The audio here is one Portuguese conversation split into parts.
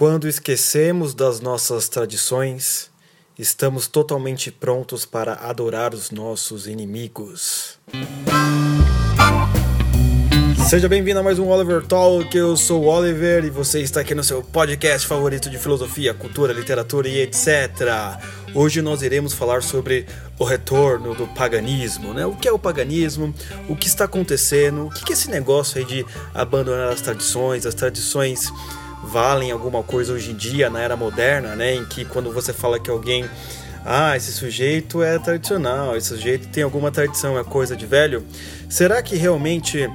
Quando esquecemos das nossas tradições, estamos totalmente prontos para adorar os nossos inimigos. Seja bem-vindo a mais um Oliver Talk. Eu sou o Oliver e você está aqui no seu podcast favorito de filosofia, cultura, literatura e etc. Hoje nós iremos falar sobre o retorno do paganismo, né? O que é o paganismo? O que está acontecendo? O que é esse negócio aí de abandonar as tradições? As tradições valem alguma coisa hoje em dia, na era moderna, né? Em que quando você fala que alguém ah, esse sujeito é tradicional, esse sujeito tem alguma tradição, é coisa de velho. Será que realmente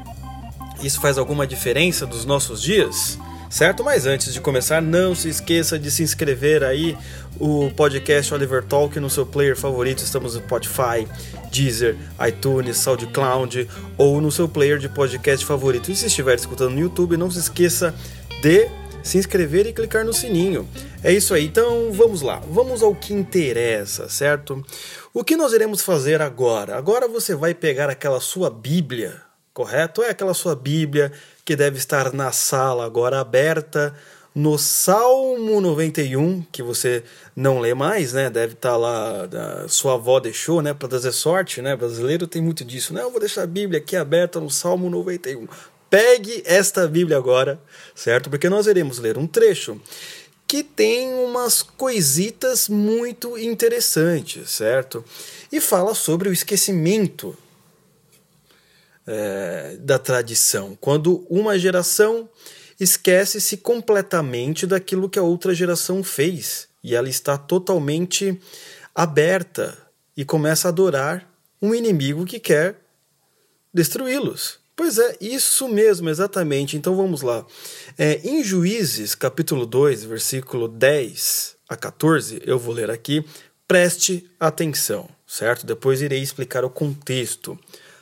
isso faz alguma diferença dos nossos dias? Certo? Mas antes de começar, não se esqueça de se inscrever aí o podcast Oliver Talk no seu player favorito. Estamos no Spotify, Deezer, iTunes, SoundCloud ou no seu player de podcast favorito. E se estiver escutando no YouTube, não se esqueça de se inscrever e clicar no sininho. É isso aí, então vamos lá, vamos ao que interessa, certo? O que nós iremos fazer agora? Agora você vai pegar aquela sua Bíblia, correto? É aquela sua Bíblia que deve estar na sala agora aberta no Salmo 91, que você não lê mais, né? Deve estar lá, sua avó deixou, né? Para trazer sorte, né? Brasileiro tem muito disso, né? Eu vou deixar a Bíblia aqui aberta no Salmo 91. Pegue esta Bíblia agora, certo? Porque nós iremos ler um trecho que tem umas coisitas muito interessantes, certo? E fala sobre o esquecimento é, da tradição. Quando uma geração esquece-se completamente daquilo que a outra geração fez e ela está totalmente aberta e começa a adorar um inimigo que quer destruí-los. Pois é, isso mesmo, exatamente. Então vamos lá. É, em Juízes, capítulo 2, versículo 10 a 14, eu vou ler aqui. Preste atenção, certo? Depois irei explicar o contexto.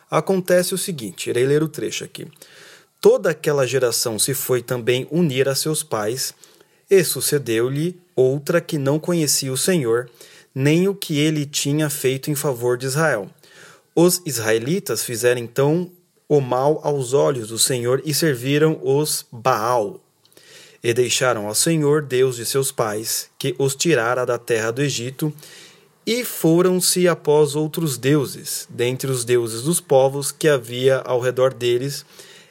Acontece o seguinte: irei ler o trecho aqui. Toda aquela geração se foi também unir a seus pais, e sucedeu-lhe outra que não conhecia o Senhor, nem o que ele tinha feito em favor de Israel. Os israelitas fizeram então o mal aos olhos do Senhor e serviram os Baal. E deixaram ao Senhor, Deus de seus pais, que os tirara da terra do Egito, e foram-se após outros deuses, dentre os deuses dos povos que havia ao redor deles,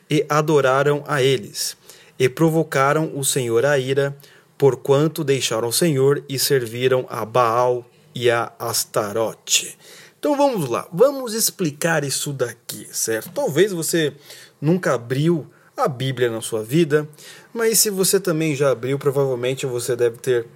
e adoraram a eles, e provocaram o Senhor a ira, porquanto deixaram o Senhor e serviram a Baal e a Astarote. Então vamos lá, vamos explicar isso daqui, certo? Talvez você nunca abriu a Bíblia na sua vida, mas se você também já abriu, provavelmente você deve ter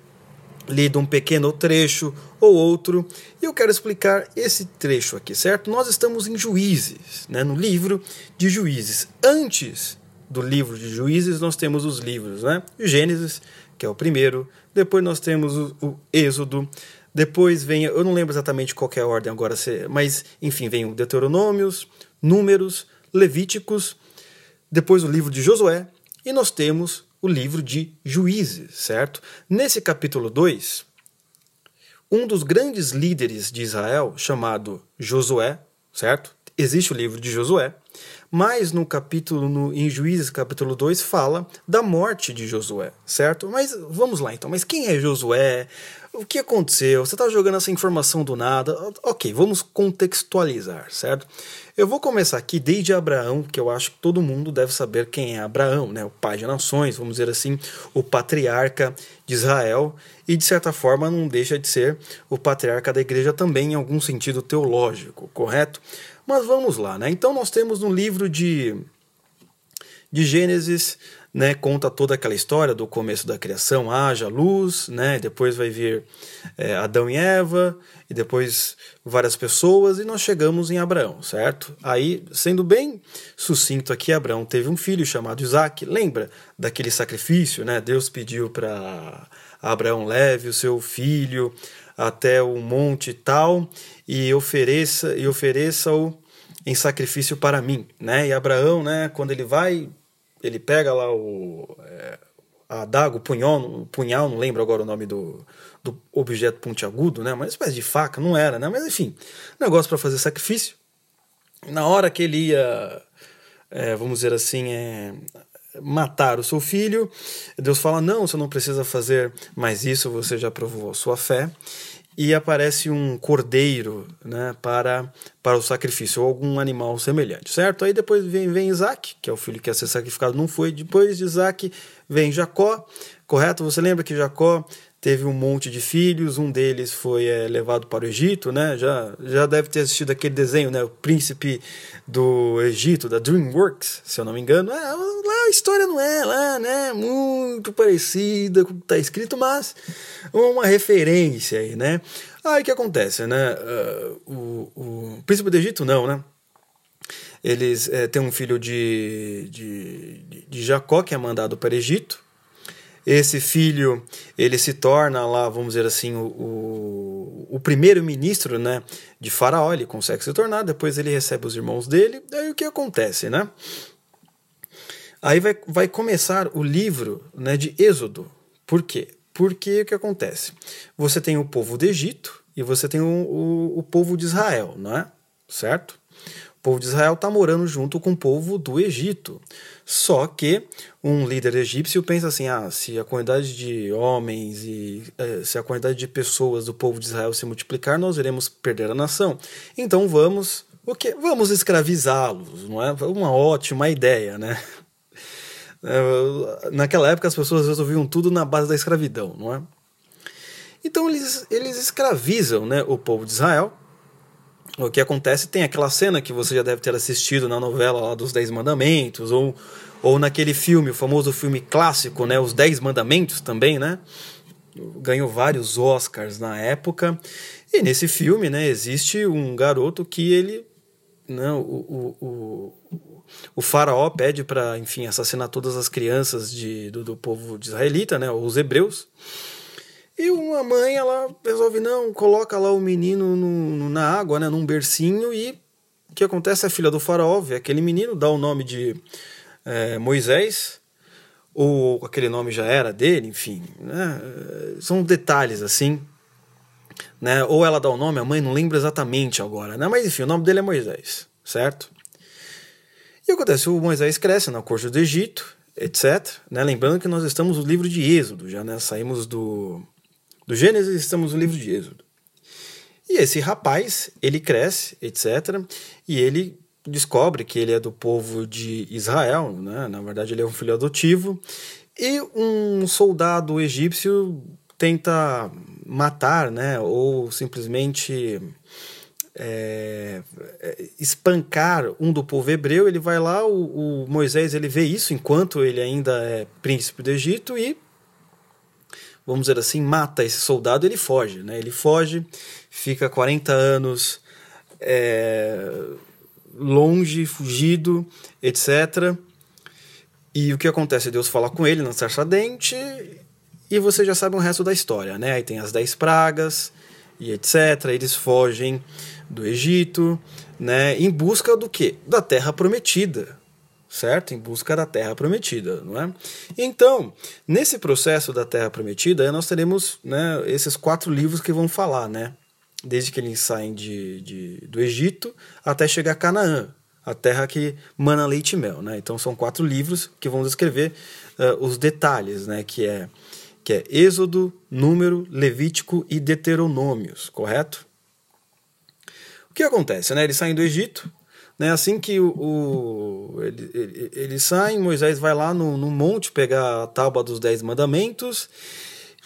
lido um pequeno trecho ou outro, e eu quero explicar esse trecho aqui, certo? Nós estamos em Juízes, né, no livro de Juízes. Antes do livro de Juízes, nós temos os livros, né? Gênesis, que é o primeiro, depois nós temos o, o Êxodo, depois vem, eu não lembro exatamente qual é a ordem agora, mas enfim, vem o Deuteronômios, Números, Levíticos, depois o livro de Josué e nós temos o livro de Juízes, certo? Nesse capítulo 2, um dos grandes líderes de Israel, chamado Josué, certo? Existe o livro de Josué, mas no capítulo no, em Juízes capítulo 2 fala da morte de Josué, certo? Mas vamos lá então, mas quem é Josué? o que aconteceu? Você está jogando essa informação do nada? Ok, vamos contextualizar, certo? Eu vou começar aqui desde Abraão, que eu acho que todo mundo deve saber quem é Abraão, né? O pai de nações, vamos dizer assim, o patriarca de Israel, e de certa forma não deixa de ser o patriarca da igreja também, em algum sentido teológico, correto? Mas vamos lá, né? Então nós temos no livro de, de Gênesis né, conta toda aquela história do começo da criação, haja luz, né, depois vai vir é, Adão e Eva, e depois várias pessoas, e nós chegamos em Abraão, certo? Aí, sendo bem sucinto aqui, Abraão teve um filho chamado Isaac, lembra daquele sacrifício, né? Deus pediu para Abraão leve o seu filho até o monte tal e ofereça e ofereça-o em sacrifício para mim, né? E Abraão, né, quando ele vai ele pega lá o é, a adaga, o punhal, o punhal, não lembro agora o nome do, do objeto pontiagudo, né? Uma espécie de faca, não era, né? Mas enfim, negócio para fazer sacrifício. Na hora que ele ia, é, vamos dizer assim, é, matar o seu filho. Deus fala: não, você não precisa fazer mais isso, você já provou sua fé. E aparece um cordeiro né, para, para o sacrifício, ou algum animal semelhante, certo? Aí depois vem, vem Isaac, que é o filho que ia ser sacrificado, não foi. Depois de Isaac vem Jacó, correto? Você lembra que Jacó teve um monte de filhos, um deles foi é, levado para o Egito, né? Já, já deve ter assistido aquele desenho, né? O Príncipe do Egito, da DreamWorks, se eu não me engano. É, lá a história não é lá, né? Muito parecida com o que está escrito, mas uma referência aí, né? Aí o que acontece, né? Uh, o, o Príncipe do Egito não, né? Eles é, têm um filho de, de, de Jacó, que é mandado para o Egito, esse filho ele se torna lá, vamos dizer assim, o, o, o primeiro-ministro né, de Faraó, ele consegue se tornar, depois ele recebe os irmãos dele, aí o que acontece, né? Aí vai, vai começar o livro né, de Êxodo. Por quê? Porque o que acontece? Você tem o povo do Egito e você tem o, o, o povo de Israel, não é? Certo? Povo de Israel está morando junto com o povo do Egito. Só que um líder egípcio pensa assim: ah, se a quantidade de homens e eh, se a quantidade de pessoas do povo de Israel se multiplicar, nós iremos perder a nação. Então vamos, o que? Vamos escravizá-los, não é? Uma ótima ideia, né? Eh, naquela época as pessoas resolviam tudo na base da escravidão, não é? Então eles, eles escravizam né, o povo de Israel. O que acontece tem aquela cena que você já deve ter assistido na novela lá dos Dez Mandamentos, ou ou naquele filme, o famoso filme clássico, né, Os Dez Mandamentos também, né? Ganhou vários Oscars na época. E nesse filme, né, existe um garoto que ele, não, né, o, o, o, o faraó pede para, enfim, assassinar todas as crianças de, do, do povo israelita, né, os hebreus. E uma mãe, ela resolve, não, coloca lá o menino no, na água, né, num bercinho, e o que acontece? A filha do faraó vê aquele menino, dá o nome de é, Moisés, ou aquele nome já era dele, enfim. Né? São detalhes assim. Né? Ou ela dá o nome, a mãe não lembra exatamente agora, né? mas enfim, o nome dele é Moisés, certo? E acontece, o Moisés cresce na corte do Egito, etc. Né? Lembrando que nós estamos no livro de Êxodo, já né? saímos do, do Gênesis estamos no livro de Êxodo. E esse rapaz, ele cresce, etc. E ele descobre que ele é do povo de Israel, né? na verdade ele é um filho adotivo, e um soldado egípcio tenta matar, né? ou simplesmente é, espancar um do povo hebreu, ele vai lá, o, o, Moisés ele vê isso enquanto ele ainda é príncipe do Egito e vamos dizer assim, mata esse soldado, ele foge, né? Ele foge, fica 40 anos é, longe, fugido, etc. E o que acontece? Deus fala com ele na sarça dente e você já sabe o resto da história, né? Aí tem as dez pragas e etc. Eles fogem do Egito, né? Em busca do quê? Da terra prometida, certo? Em busca da terra prometida, não é? Então, nesse processo da terra prometida, nós teremos né, esses quatro livros que vão falar, né? desde que eles saem de, de, do Egito até chegar a Canaã, a terra que mana leite e mel. Né? Então são quatro livros que vão descrever uh, os detalhes, né? que, é, que é Êxodo, Número, Levítico e Deuteronômios, correto? O que acontece? Né? Eles saem do Egito, né? assim que o, o ele, ele, Moisés vai lá no, no monte pegar a tábua dos Dez Mandamentos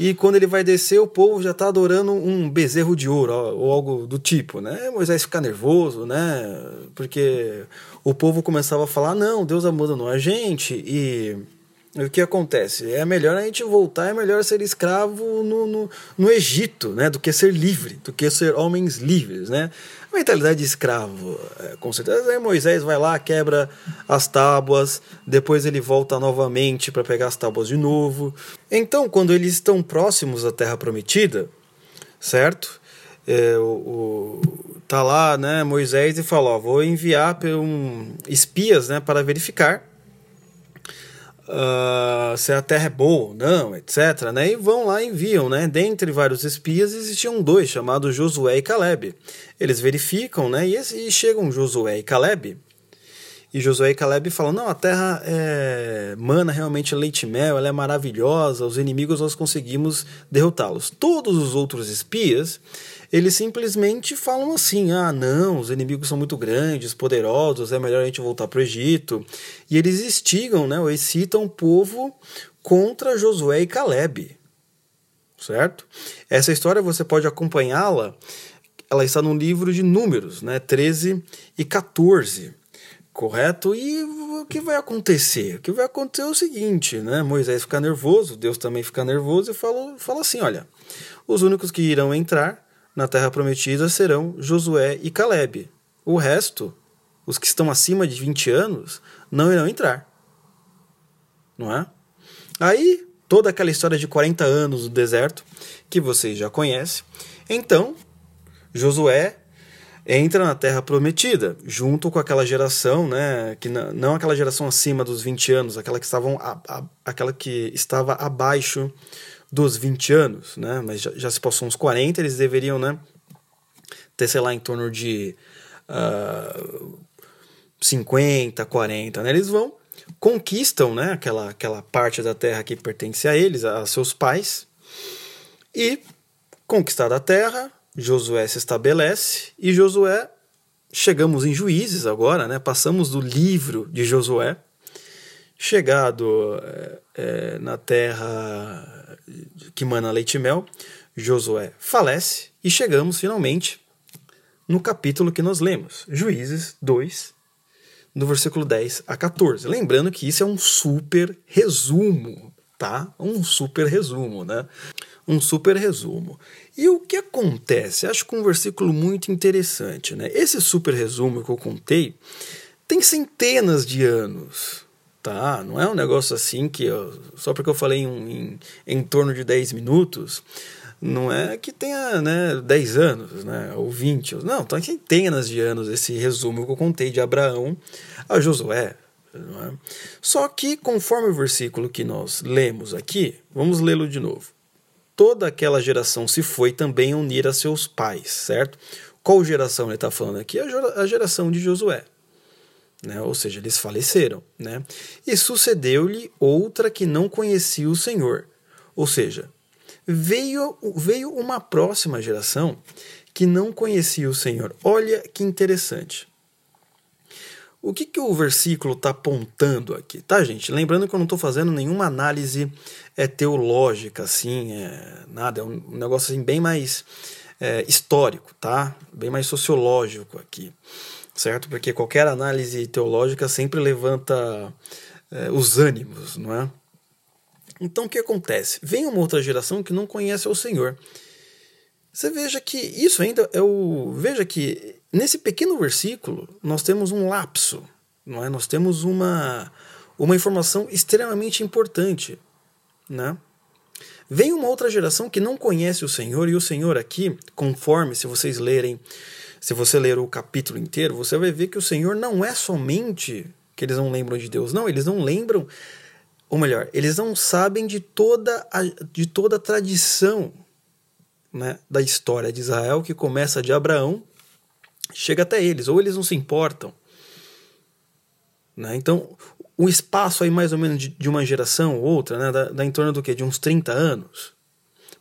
e quando ele vai descer, o povo já está adorando um bezerro de ouro, ou algo do tipo, né? Moisés fica nervoso, né? Porque o povo começava a falar: não, Deus abandonou a gente, e o que acontece? É melhor a gente voltar, é melhor ser escravo no, no, no Egito, né? Do que ser livre, do que ser homens livres, né? A mentalidade de escravo, é, com certeza. Aí Moisés vai lá, quebra as tábuas, depois ele volta novamente para pegar as tábuas de novo. Então, quando eles estão próximos da Terra Prometida, certo? É, o, o, tá lá, né, Moisés e fala, ó, vou enviar um, espias, né, para verificar uh, se a terra é boa ou não, etc. Né? E vão lá e enviam. Né? Dentre vários espias existiam dois, chamados Josué e Caleb. Eles verificam né? e, e chegam Josué e Caleb E Josué e Caleb falam: não, a terra é mana realmente leite e mel, ela é maravilhosa, os inimigos nós conseguimos derrotá-los. Todos os outros espias, eles simplesmente falam assim: ah, não, os inimigos são muito grandes, poderosos, é melhor a gente voltar para o Egito. E eles instigam, né, ou excitam o povo contra Josué e Caleb. Certo? Essa história você pode acompanhá-la, ela está no livro de Números, né, 13 e 14 correto? E o que vai acontecer? O que vai acontecer é o seguinte, né? Moisés fica nervoso, Deus também fica nervoso e fala, fala assim: olha, os únicos que irão entrar na terra prometida serão Josué e Caleb. O resto, os que estão acima de 20 anos, não irão entrar. Não é? Aí, toda aquela história de 40 anos no deserto, que vocês já conhecem. Então, Josué entra na Terra Prometida, junto com aquela geração, né, que não, aquela geração acima dos 20 anos, aquela que, estavam a, a, aquela que estava abaixo dos 20 anos, né, mas já, já, se passou uns 40, eles deveriam, né, ter, sei lá, em torno de uh, 50, 40, né, eles vão, conquistam, né, aquela, aquela parte da terra que pertence a eles, a seus pais, e conquistada a terra, Josué se estabelece e Josué, chegamos em Juízes agora, né? Passamos do livro de Josué, chegado é, é, na terra que mana leite e mel, Josué falece e chegamos finalmente no capítulo que nós lemos, Juízes 2, do versículo 10 a 14. Lembrando que isso é um super resumo, tá? Um super resumo, né? Um super resumo. E o que acontece? Acho que um versículo muito interessante. Né? Esse super resumo que eu contei tem centenas de anos. Tá? Não é um negócio assim que só porque eu falei em, em, em torno de 10 minutos, não é que tenha né, 10 anos, né, ou 20. Não, tem centenas de anos esse resumo que eu contei de Abraão a Josué. É? Só que, conforme o versículo que nós lemos aqui, vamos lê-lo de novo toda aquela geração se foi também unir a seus pais, certo? Qual geração ele está falando aqui? A geração de Josué. Né? Ou seja, eles faleceram. Né? E sucedeu-lhe outra que não conhecia o Senhor. Ou seja, veio, veio uma próxima geração que não conhecia o Senhor. Olha que interessante. O que, que o versículo está apontando aqui, tá, gente? Lembrando que eu não estou fazendo nenhuma análise é, teológica, assim, é, nada, é um negócio assim, bem mais é, histórico, tá? Bem mais sociológico aqui, certo? Porque qualquer análise teológica sempre levanta é, os ânimos, não é? Então o que acontece? Vem uma outra geração que não conhece o Senhor. Você veja que isso ainda é o. Veja que Nesse pequeno versículo, nós temos um lapso, não é? Nós temos uma, uma informação extremamente importante, né? Vem uma outra geração que não conhece o Senhor, e o Senhor aqui, conforme se vocês lerem, se você ler o capítulo inteiro, você vai ver que o Senhor não é somente que eles não lembram de Deus, não, eles não lembram, ou melhor, eles não sabem de toda a, de toda a tradição né, da história de Israel, que começa de Abraão chega até eles, ou eles não se importam. Né? Então, o espaço aí mais ou menos de, de uma geração ou outra, né, dá, dá em torno do quê? De uns 30 anos.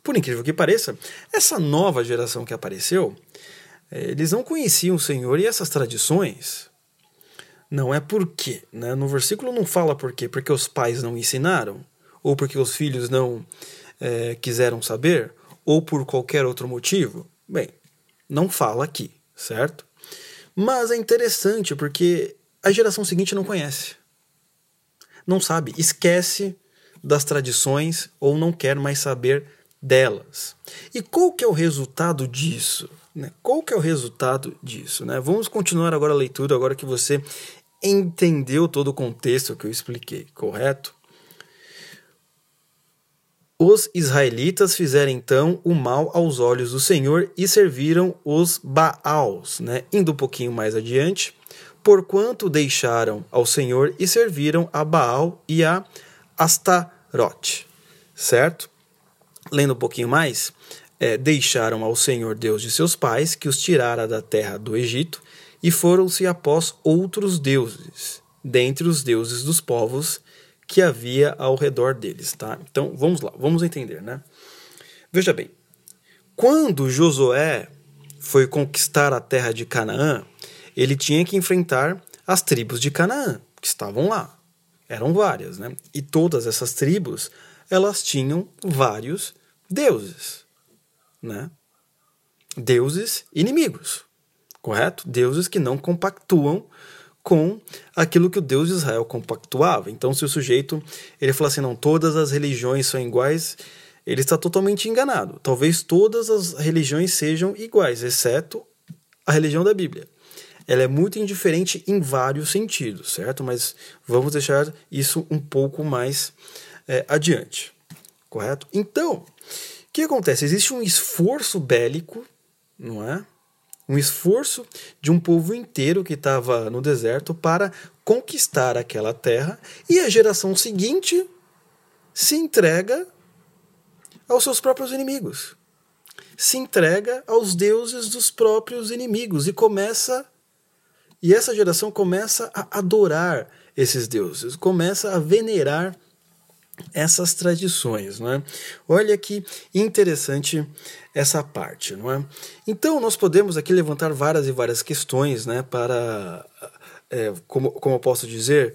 Por incrível que pareça, essa nova geração que apareceu, eh, eles não conheciam o Senhor e essas tradições não é por quê. Né? No versículo não fala por quê, porque os pais não ensinaram, ou porque os filhos não é, quiseram saber, ou por qualquer outro motivo. Bem, não fala aqui certo? Mas é interessante porque a geração seguinte não conhece. Não sabe, esquece das tradições ou não quer mais saber delas. E qual que é o resultado disso? Né? Qual que é o resultado disso? Né? Vamos continuar agora a leitura, agora que você entendeu todo o contexto que eu expliquei, correto? Os israelitas fizeram então o mal aos olhos do Senhor e serviram os Baals, né? Indo um pouquinho mais adiante, porquanto deixaram ao Senhor e serviram a Baal e a Astarote, certo? Lendo um pouquinho mais, é, deixaram ao Senhor Deus de seus pais, que os tirara da terra do Egito, e foram-se após outros deuses, dentre os deuses dos povos que havia ao redor deles, tá? Então, vamos lá, vamos entender, né? Veja bem, quando Josué foi conquistar a terra de Canaã, ele tinha que enfrentar as tribos de Canaã, que estavam lá. Eram várias, né? E todas essas tribos, elas tinham vários deuses, né? Deuses inimigos, correto? Deuses que não compactuam com aquilo que o Deus de Israel compactuava. Então, se o sujeito ele fala assim, não, todas as religiões são iguais, ele está totalmente enganado. Talvez todas as religiões sejam iguais, exceto a religião da Bíblia. Ela é muito indiferente em vários sentidos, certo? Mas vamos deixar isso um pouco mais é, adiante, correto? Então, o que acontece? Existe um esforço bélico, não é? Um esforço de um povo inteiro que estava no deserto para conquistar aquela terra e a geração seguinte se entrega aos seus próprios inimigos. Se entrega aos deuses dos próprios inimigos e começa e essa geração começa a adorar esses deuses, começa a venerar essas tradições, não é? Olha que interessante essa parte, não é? Então nós podemos aqui levantar várias e várias questões, né, para, é, como, como eu posso dizer,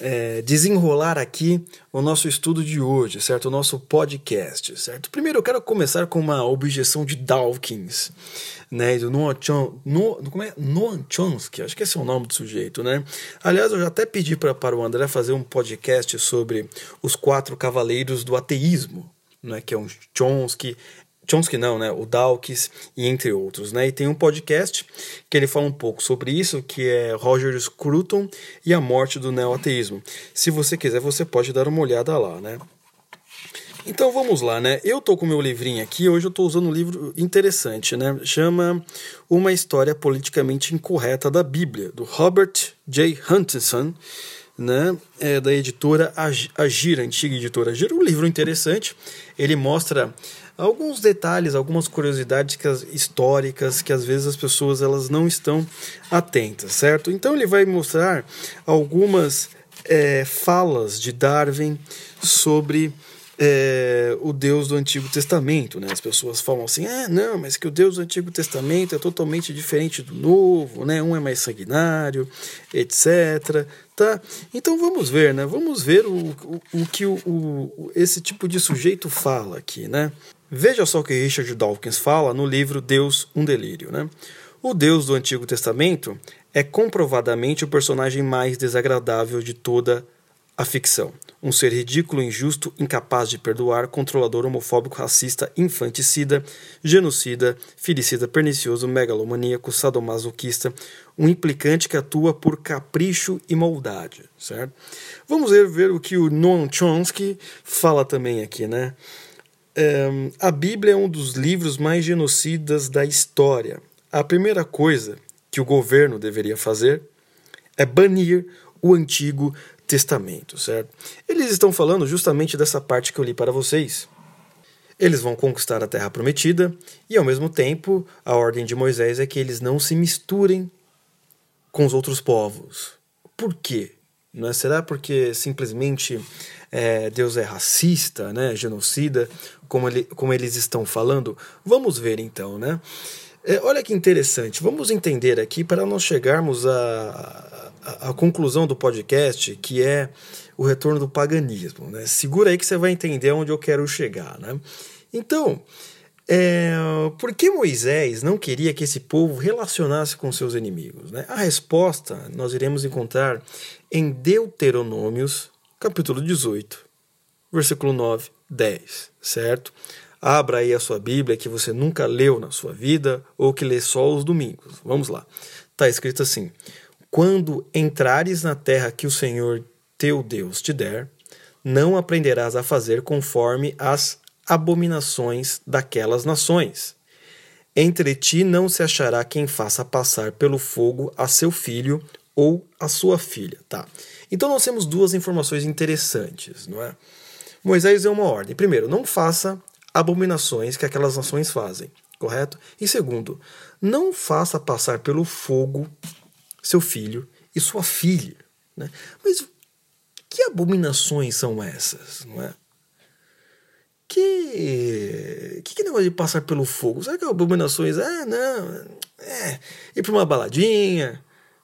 é, desenrolar aqui o nosso estudo de hoje, certo? O nosso podcast, certo? Primeiro eu quero começar com uma objeção de Dawkins, né? Do Noam, no, como é? Noam Chomsky, acho que esse é o nome do sujeito, né? Aliás, eu já até pedi pra, para o André fazer um podcast sobre os quatro cavaleiros do ateísmo, né? Que é um Chomsky, Chomsky não, né? O Dawkins e entre outros, né? E tem um podcast que ele fala um pouco sobre isso, que é Roger Scruton e a morte do neoateísmo. Se você quiser, você pode dar uma olhada lá, né? Então vamos lá, né? Eu tô com meu livrinho aqui, hoje eu tô usando um livro interessante, né? Chama Uma História Politicamente Incorreta da Bíblia, do Robert J. Huntington, né? É da editora Agira, antiga editora Agira. Um livro interessante, ele mostra alguns detalhes, algumas curiosidades que as, históricas que às vezes as pessoas elas não estão atentas, certo? Então ele vai mostrar algumas é, falas de Darwin sobre é, o Deus do Antigo Testamento. Né? As pessoas falam assim: ah, não, mas que o Deus do Antigo Testamento é totalmente diferente do Novo, né? um é mais sanguinário, etc. Tá? Então vamos ver, né? Vamos ver o, o, o que o, o, esse tipo de sujeito fala aqui, né? Veja só o que Richard Dawkins fala no livro Deus, um Delírio. Né? O Deus do Antigo Testamento é comprovadamente o personagem mais desagradável de toda a ficção. Um ser ridículo, injusto, incapaz de perdoar, controlador, homofóbico, racista, infanticida, genocida, filicida, pernicioso, megalomaníaco, sadomasoquista, um implicante que atua por capricho e maldade, certo? Vamos ver, ver o que o Noam Chomsky fala também aqui, né? Um, a Bíblia é um dos livros mais genocidas da história. A primeira coisa que o governo deveria fazer é banir o Antigo Testamento, certo? Eles estão falando justamente dessa parte que eu li para vocês. Eles vão conquistar a terra prometida e, ao mesmo tempo, a ordem de Moisés é que eles não se misturem com os outros povos. Por quê? Não é? Será porque simplesmente é, Deus é racista, né, genocida, como, ele, como eles estão falando? Vamos ver então, né? É, olha que interessante, vamos entender aqui para nós chegarmos à, à conclusão do podcast, que é o retorno do paganismo. Né? Segura aí que você vai entender onde eu quero chegar. Né? Então, é, por que Moisés não queria que esse povo relacionasse com seus inimigos? Né? A resposta nós iremos encontrar em Deuteronômios, capítulo 18, versículo 9, 10, certo? Abra aí a sua Bíblia que você nunca leu na sua vida ou que lê só os domingos. Vamos lá. Está escrito assim: Quando entrares na terra que o Senhor teu Deus te der, não aprenderás a fazer conforme as abominações daquelas nações. Entre ti não se achará quem faça passar pelo fogo a seu filho ou a sua filha, tá? Então nós temos duas informações interessantes, não é? Moisés deu uma ordem. Primeiro, não faça abominações que aquelas nações fazem, correto? E segundo, não faça passar pelo fogo seu filho e sua filha, Né? Mas que abominações são essas, não é? Que, que, que negócio de passar pelo fogo? Será que abominações? Ah, não. É, ir para uma baladinha,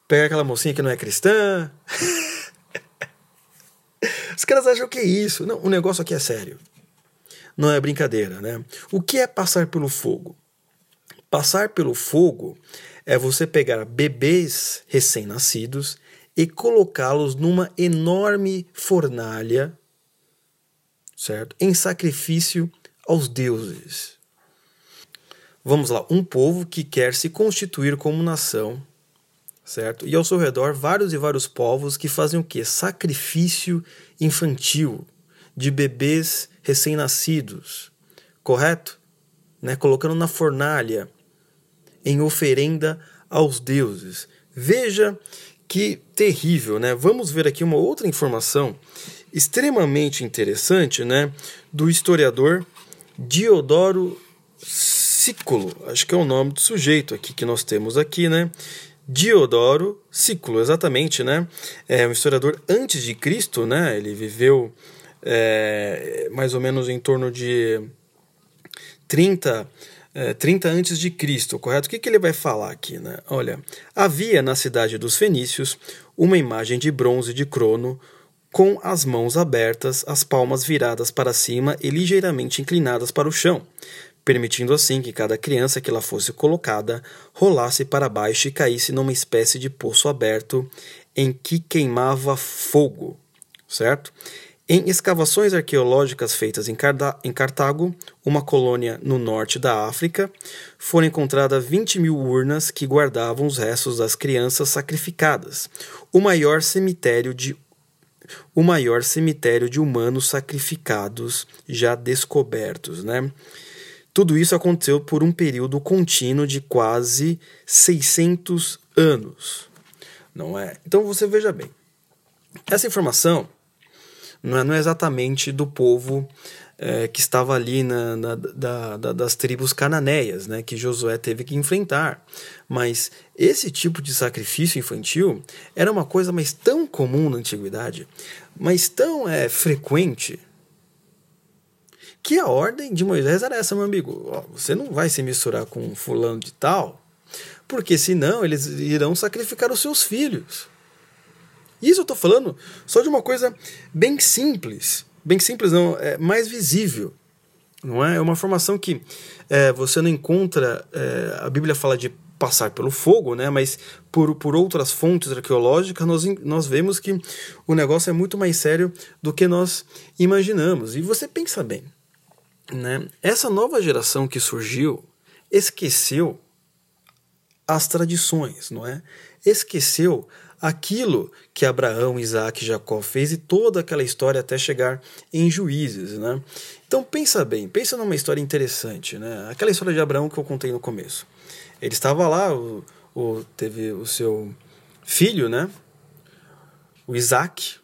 pegar aquela mocinha que não é cristã. Os caras acham que é isso. Não, o negócio aqui é sério. Não é brincadeira, né? O que é passar pelo fogo? Passar pelo fogo é você pegar bebês recém-nascidos e colocá-los numa enorme fornalha, certo? Em sacrifício aos deuses. Vamos lá, um povo que quer se constituir como nação, certo? E ao seu redor vários e vários povos que fazem o quê? Sacrifício infantil de bebês recém-nascidos, correto? Né? Colocando na fornalha em oferenda aos deuses. Veja que terrível, né? Vamos ver aqui uma outra informação extremamente interessante, né, do historiador Diodoro Sículo, acho que é o nome do sujeito aqui que nós temos aqui, né? Diodoro Sículo, exatamente, né? É um historiador antes de Cristo, né? Ele viveu é, mais ou menos em torno de 30 é, 30 antes de Cristo, correto? O que, que ele vai falar aqui, né? Olha, havia na cidade dos fenícios uma imagem de bronze de Crono com as mãos abertas, as palmas viradas para cima e ligeiramente inclinadas para o chão, permitindo assim que cada criança que lá fosse colocada rolasse para baixo e caísse numa espécie de poço aberto em que queimava fogo, certo? Em escavações arqueológicas feitas em, Cartago, uma colônia no norte da África, foram encontradas 20 mil urnas que guardavam os restos das crianças sacrificadas, o maior cemitério de o maior cemitério de humanos sacrificados já descobertos, né? Tudo isso aconteceu por um período contínuo de quase 600 anos, não é? Então você veja bem. Essa informação não é, não é exatamente do povo é, que estava ali na, na da, da, das tribos cananeias, né, que Josué teve que enfrentar. Mas esse tipo de sacrifício infantil era uma coisa mais tão comum na antiguidade, mas tão é, frequente, que a ordem de Moisés era essa, meu amigo. Você não vai se misturar com fulano de tal, porque senão eles irão sacrificar os seus filhos. Isso eu estou falando só de uma coisa bem simples. Bem simples, não, é mais visível. Não é? é uma formação que é, você não encontra. É, a Bíblia fala de passar pelo fogo, né? mas por, por outras fontes arqueológicas nós, nós vemos que o negócio é muito mais sério do que nós imaginamos. E você pensa bem, né? essa nova geração que surgiu esqueceu as tradições, não é? Esqueceu aquilo que Abraão, Isaac e Jacó fez e toda aquela história até chegar em Juízes, né? Então pensa bem, pensa numa história interessante, né? Aquela história de Abraão que eu contei no começo. Ele estava lá, o, o teve o seu filho, né? O Isaac.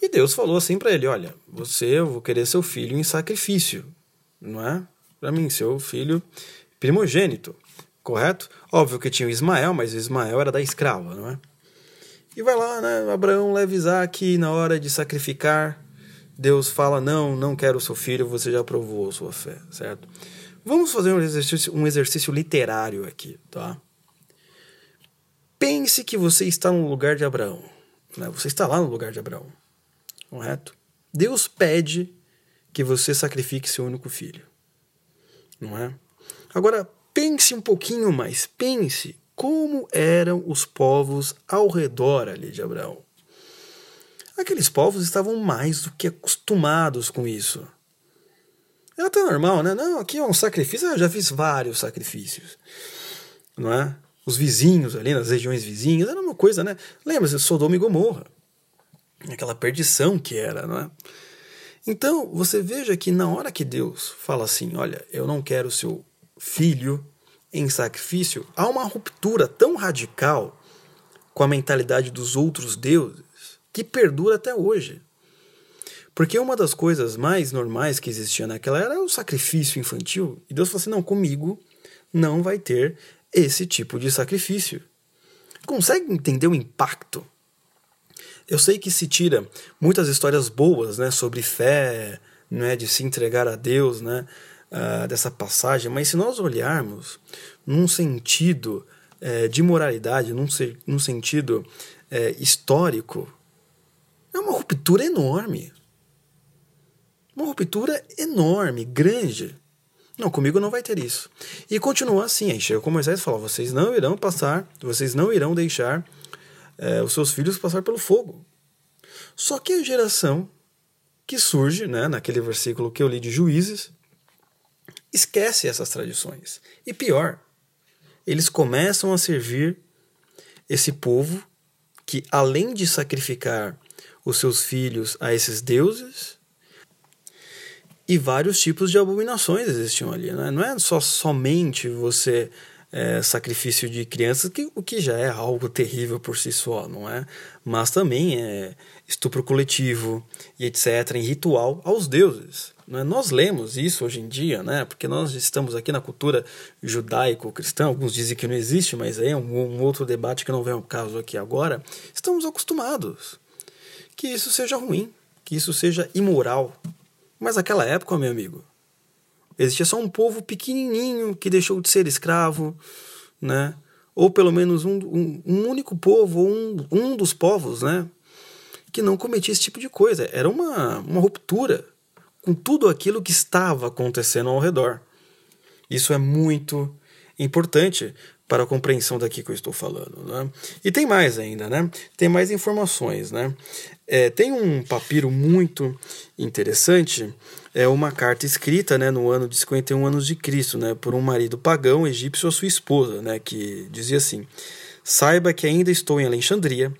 E Deus falou assim para ele: Olha, você, eu vou querer seu filho em sacrifício, não é? Para mim, seu filho primogênito, correto? Óbvio que tinha o Ismael, mas o Ismael era da escrava, não é? E vai lá, né? Abraão leva Isaac na hora de sacrificar. Deus fala: Não, não quero o seu filho, você já provou a sua fé, certo? Vamos fazer um exercício, um exercício literário aqui, tá? Pense que você está no lugar de Abraão. Né? Você está lá no lugar de Abraão, correto? Deus pede que você sacrifique seu único filho, não é? Agora, pense um pouquinho mais. Pense como eram os povos ao redor ali de Abraão. Aqueles povos estavam mais do que acostumados com isso. Era até normal, né? Não, aqui é um sacrifício, eu já fiz vários sacrifícios. Não é? Os vizinhos ali, nas regiões vizinhas, era uma coisa, né? Lembra-se, Sodoma e Gomorra. Aquela perdição que era, não é? Então, você veja que na hora que Deus fala assim: Olha, eu não quero seu filho em sacrifício, há uma ruptura tão radical com a mentalidade dos outros deuses que perdura até hoje. Porque uma das coisas mais normais que existia naquela era o sacrifício infantil. E Deus falou assim: não, comigo não vai ter esse tipo de sacrifício. Consegue entender o impacto Eu sei que se tira muitas histórias boas, né, sobre fé, não é de se entregar a Deus, né, uh, dessa passagem, mas se nós olharmos num sentido é, de moralidade, num, num sentido é, histórico, é uma ruptura enorme. Uma ruptura enorme, grande. Não, comigo não vai ter isso. E continua assim. Aí chega com Moisés e fala: vocês não irão passar, vocês não irão deixar é, os seus filhos passar pelo fogo. Só que a geração que surge, né, naquele versículo que eu li de Juízes, esquece essas tradições. E pior, eles começam a servir esse povo que, além de sacrificar os seus filhos a esses deuses, e vários tipos de abominações existiam ali. Né? Não é só somente você é, sacrifício de crianças, que, o que já é algo terrível por si só, não é? Mas também é estupro coletivo e etc., em ritual aos deuses. Né? Nós lemos isso hoje em dia, né? porque nós estamos aqui na cultura judaico-cristã, alguns dizem que não existe, mas aí é um, um outro debate que não vem ao caso aqui agora. Estamos acostumados que isso seja ruim, que isso seja imoral. Mas naquela época, meu amigo, existia só um povo pequenininho que deixou de ser escravo, né? ou pelo menos um, um, um único povo, um, um dos povos, né? que não cometia esse tipo de coisa. Era uma, uma ruptura com tudo aquilo que estava acontecendo ao redor. Isso é muito importante para a compreensão daqui que eu estou falando. Né? E tem mais ainda, né? Tem mais informações, né? É, tem um papiro muito interessante, é uma carta escrita né, no ano de 51 anos de Cristo, né, por um marido pagão egípcio a sua esposa, né, que dizia assim: Saiba que ainda estou em Alexandria,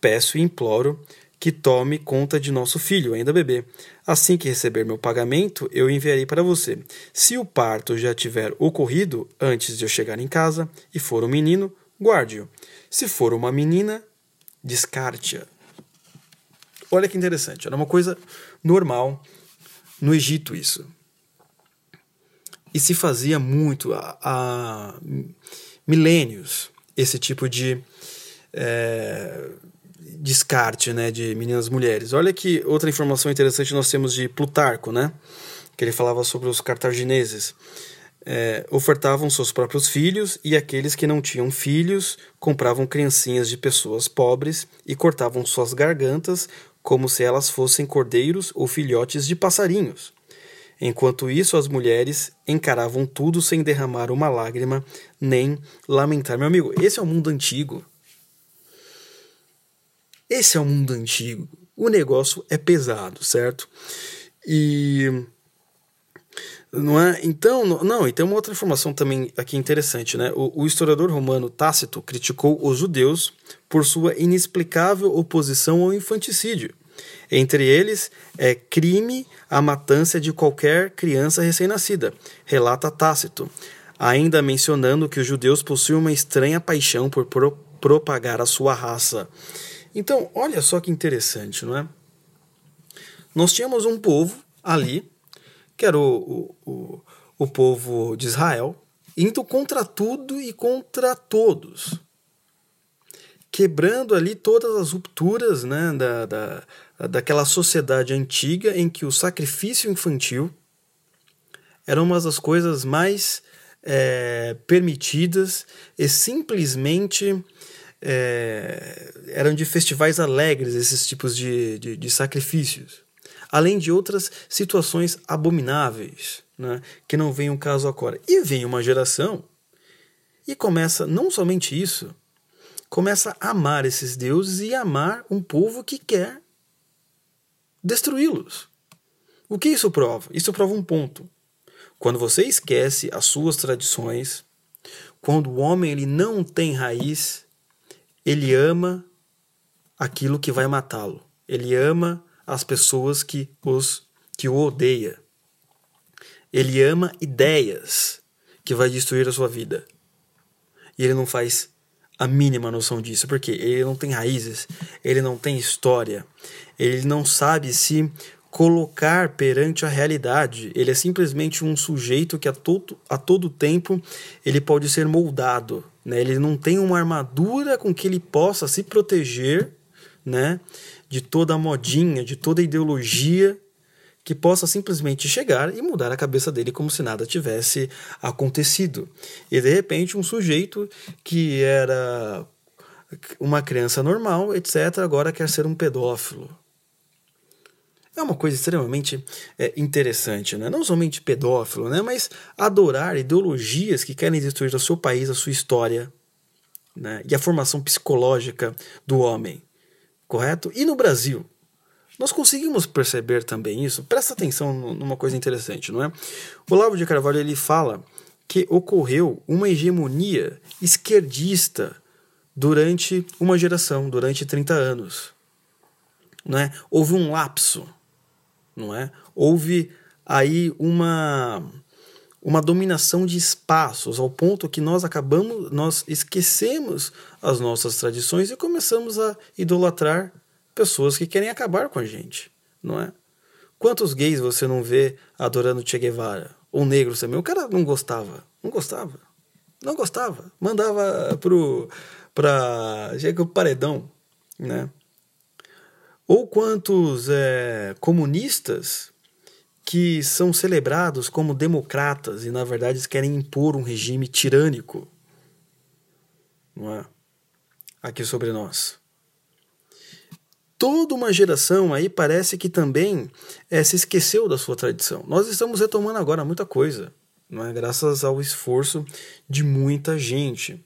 peço e imploro que tome conta de nosso filho, ainda bebê. Assim que receber meu pagamento, eu enviarei para você. Se o parto já tiver ocorrido antes de eu chegar em casa e for um menino, guarde-o. Se for uma menina, descarte-a. Olha que interessante, era uma coisa normal no Egito isso. E se fazia muito há, milênios esse tipo de é, descarte né, de meninas mulheres. Olha que outra informação interessante nós temos de Plutarco, né, que ele falava sobre os cartagineses. É, ofertavam seus próprios filhos e aqueles que não tinham filhos compravam criancinhas de pessoas pobres e cortavam suas gargantas como se elas fossem cordeiros ou filhotes de passarinhos. Enquanto isso, as mulheres encaravam tudo sem derramar uma lágrima nem lamentar. Meu amigo, esse é o mundo antigo. Esse é o mundo antigo. O negócio é pesado, certo? E não é? Então, não, e tem uma outra informação também aqui interessante, né? O, o, historiador romano Tácito criticou os judeus por sua inexplicável oposição ao infanticídio. Entre eles, é crime a matança de qualquer criança recém-nascida, relata Tácito, ainda mencionando que os judeus possuem uma estranha paixão por pro propagar a sua raça. Então, olha só que interessante, não é? Nós tínhamos um povo ali, que era o, o, o, o povo de Israel, indo contra tudo e contra todos. Quebrando ali todas as rupturas né, da, da, daquela sociedade antiga em que o sacrifício infantil era uma das coisas mais é, permitidas e simplesmente é, eram de festivais alegres esses tipos de, de, de, sacrifícios, além de outras situações abomináveis, né, que não vem um caso agora. E vem uma geração e começa não somente isso, começa a amar esses deuses e amar um povo que quer destruí-los. O que isso prova? Isso prova um ponto. Quando você esquece as suas tradições, quando o homem ele não tem raiz, ele ama aquilo que vai matá-lo. Ele ama as pessoas que os que o odeia. Ele ama ideias que vai destruir a sua vida. E ele não faz a mínima noção disso, porque ele não tem raízes, ele não tem história, ele não sabe se colocar perante a realidade. Ele é simplesmente um sujeito que a todo, a todo tempo ele pode ser moldado. Né? Ele não tem uma armadura com que ele possa se proteger né, de toda a modinha, de toda a ideologia que possa simplesmente chegar e mudar a cabeça dele como se nada tivesse acontecido. E de repente um sujeito que era uma criança normal, etc., agora quer ser um pedófilo. É uma coisa extremamente é, interessante, né? não somente pedófilo, né? mas adorar ideologias que querem destruir o seu país, a sua história né? e a formação psicológica do homem. Correto? E no Brasil? Nós conseguimos perceber também isso. Presta atenção numa coisa interessante, não é? O Olavo de Carvalho ele fala que ocorreu uma hegemonia esquerdista durante uma geração, durante 30 anos. Não é? Houve um lapso, não é? Houve aí uma uma dominação de espaços ao ponto que nós acabamos, nós esquecemos as nossas tradições e começamos a idolatrar pessoas que querem acabar com a gente, não é? Quantos gays você não vê adorando Che Guevara? Ou negros também? O cara não gostava, não gostava, não gostava, mandava pro para o paredão, né? Ou quantos é, comunistas que são celebrados como democratas e na verdade querem impor um regime tirânico, não é? Aqui sobre nós toda uma geração aí parece que também é, se esqueceu da sua tradição. Nós estamos retomando agora muita coisa, não é? graças ao esforço de muita gente.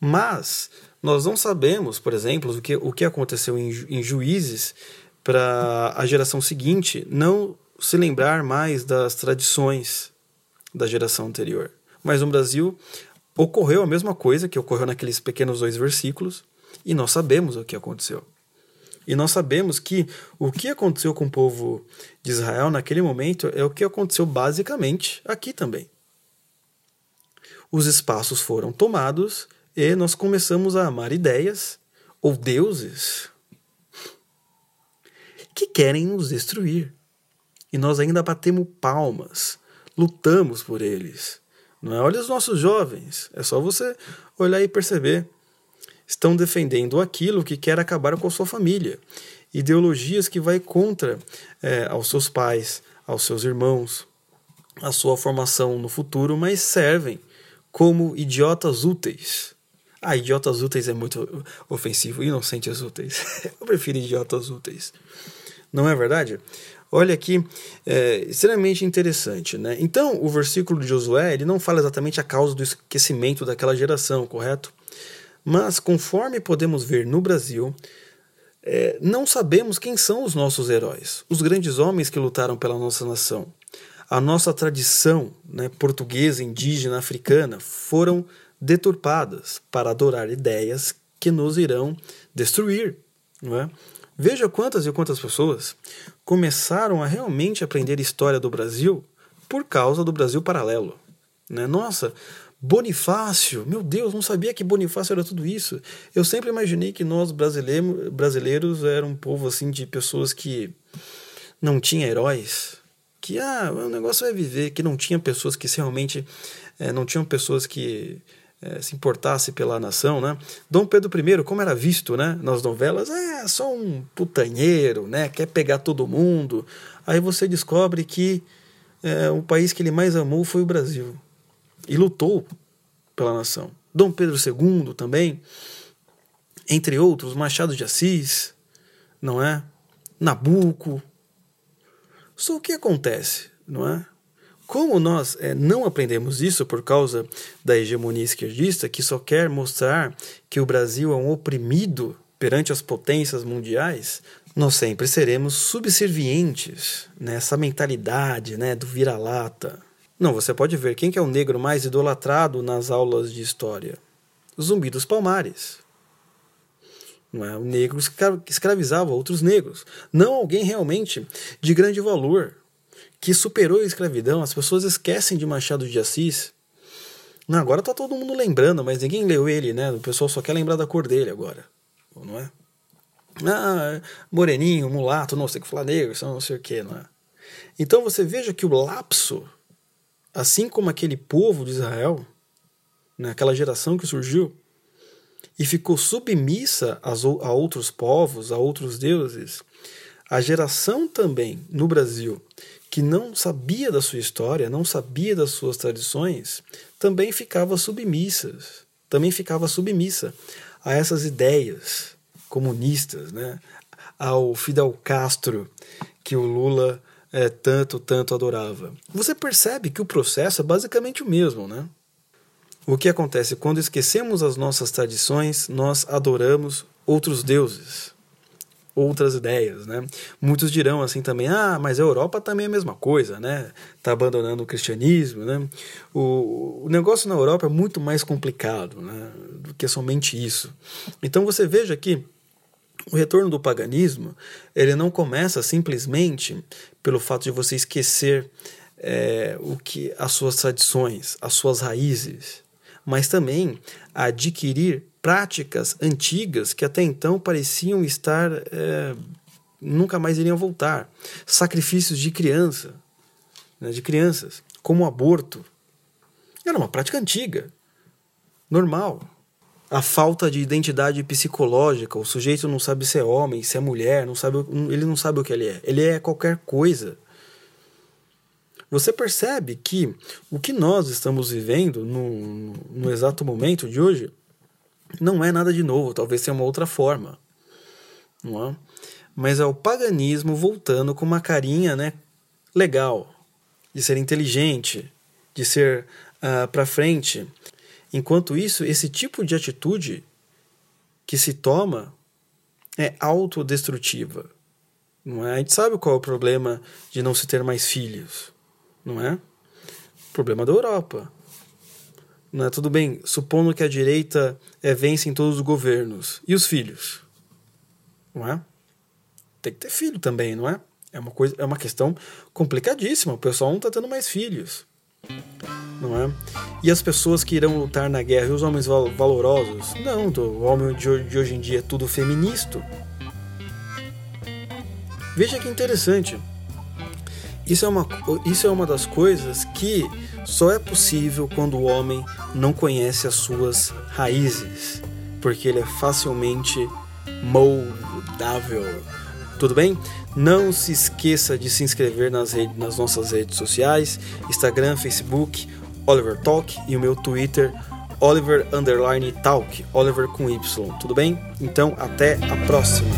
Mas nós não sabemos, por exemplo, o que, o que aconteceu em, em juízes para a geração seguinte não se lembrar mais das tradições da geração anterior. Mas no Brasil ocorreu a mesma coisa que ocorreu naqueles pequenos dois versículos e nós sabemos o que aconteceu. E nós sabemos que o que aconteceu com o povo de Israel naquele momento é o que aconteceu basicamente aqui também. Os espaços foram tomados e nós começamos a amar ideias ou deuses que querem nos destruir. E nós ainda batemos palmas, lutamos por eles. Não é? Olha os nossos jovens, é só você olhar e perceber estão defendendo aquilo que quer acabar com a sua família. Ideologias que vai contra é, aos seus pais, aos seus irmãos, a sua formação no futuro, mas servem como idiotas úteis. Ah, idiotas úteis é muito ofensivo, inocentes úteis. Eu prefiro idiotas úteis. Não é verdade? Olha aqui, é extremamente interessante, né? Então, o versículo de Josué, ele não fala exatamente a causa do esquecimento daquela geração, correto? Mas, conforme podemos ver no Brasil, é, não sabemos quem são os nossos heróis, os grandes homens que lutaram pela nossa nação. A nossa tradição né, portuguesa, indígena, africana foram deturpadas para adorar ideias que nos irão destruir. Não é? Veja quantas e quantas pessoas começaram a realmente aprender história do Brasil por causa do Brasil paralelo. Né? Nossa, Bonifácio, meu Deus, não sabia que Bonifácio era tudo isso. Eu sempre imaginei que nós brasileiros, brasileiros eram um povo assim de pessoas que não tinha heróis, que ah, o negócio é viver, que não tinha pessoas que realmente é, não tinham pessoas que é, se importasse pela nação, né? Dom Pedro I, como era visto, né, nas novelas, é só um putanheiro, né? Quer pegar todo mundo. Aí você descobre que é, o país que ele mais amou foi o Brasil e lutou pela nação. Dom Pedro II também, entre outros, Machado de Assis, não é? Nabuco. Só o que acontece, não é? Como nós é, não aprendemos isso por causa da hegemonia esquerdista, que só quer mostrar que o Brasil é um oprimido perante as potências mundiais, nós sempre seremos subservientes nessa mentalidade né, do vira-lata, não, você pode ver quem que é o negro mais idolatrado nas aulas de história. Zumbi dos Palmares. Não é? O negro escravizava outros negros. Não alguém realmente de grande valor, que superou a escravidão. As pessoas esquecem de Machado de Assis. Não, agora tá todo mundo lembrando, mas ninguém leu ele, né? O pessoal só quer lembrar da cor dele agora. Não é? Ah, moreninho, mulato, não sei que falar negro, não sei o que, não é? Então você veja que o lapso assim como aquele povo de Israel, né, geração que surgiu, e ficou submissa a outros povos, a outros deuses, a geração também no Brasil que não sabia da sua história, não sabia das suas tradições, também ficava submissas, também ficava submissa a essas ideias comunistas, né? ao Fidel Castro que o Lula é, tanto, tanto adorava. Você percebe que o processo é basicamente o mesmo, né? O que acontece quando esquecemos as nossas tradições, nós adoramos outros deuses, outras ideias, né? Muitos dirão assim também, ah, mas a Europa também é a mesma coisa, né? Tá abandonando o cristianismo, né? O, o negócio na Europa é muito mais complicado, né? Do que somente isso. Então você veja que o retorno do paganismo ele não começa simplesmente pelo fato de você esquecer é, o que as suas tradições, as suas raízes, mas também adquirir práticas antigas que até então pareciam estar é, nunca mais iriam voltar, sacrifícios de criança, né, de crianças, como o aborto, era uma prática antiga, normal a falta de identidade psicológica, o sujeito não sabe se é homem, se é mulher, não sabe, ele não sabe o que ele é. Ele é qualquer coisa. Você percebe que o que nós estamos vivendo no, no exato momento de hoje não é nada de novo, talvez seja uma outra forma. Não é? Mas é o paganismo voltando com uma carinha né, legal, de ser inteligente, de ser uh, para frente. Enquanto isso, esse tipo de atitude que se toma é autodestrutiva. Não é? A gente sabe qual é o problema de não se ter mais filhos, não é? O problema da Europa. Não é tudo bem, supondo que a direita é, vence em todos os governos. E os filhos? Não é? Tem que ter filho também, não é? É uma coisa, é uma questão complicadíssima. O pessoal não está tendo mais filhos não é? E as pessoas que irão lutar na guerra, e os homens val valorosos? Não, o homem de hoje em dia é tudo feminista. Veja que interessante. Isso é, uma, isso é uma das coisas que só é possível quando o homem não conhece as suas raízes, porque ele é facilmente moldável. Tudo bem? Não se esqueça de se inscrever nas, redes, nas nossas redes sociais, Instagram, Facebook, Oliver Talk e o meu Twitter, Oliver Underline Talk, Oliver com Y, tudo bem? Então até a próxima.